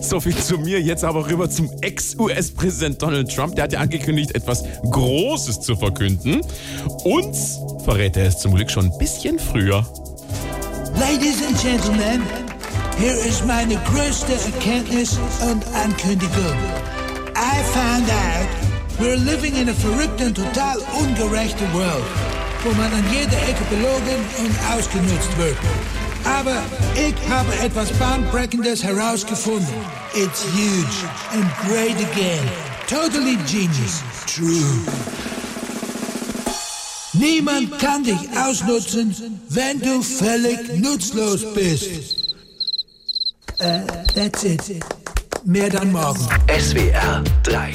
So viel zu mir. Jetzt aber rüber zum Ex-US-Präsident Donald Trump. Der hat ja angekündigt, etwas Großes zu verkünden. Uns verrät er es zum Glück schon ein bisschen früher. Ladies and Gentlemen, hier ist meine größte Erkenntnis und Ankündigung. I found out we're living in a verrückten, total ungerechten World, wo man an jeder Ecke belogen und ausgenutzt wird. Aber ich habe etwas Bahnbreckendes herausgefunden. It's huge and great again. Totally genius. True. Niemand kann dich ausnutzen, wenn du völlig nutzlos bist. Äh, that's it. Mehr dann morgen. SWR 3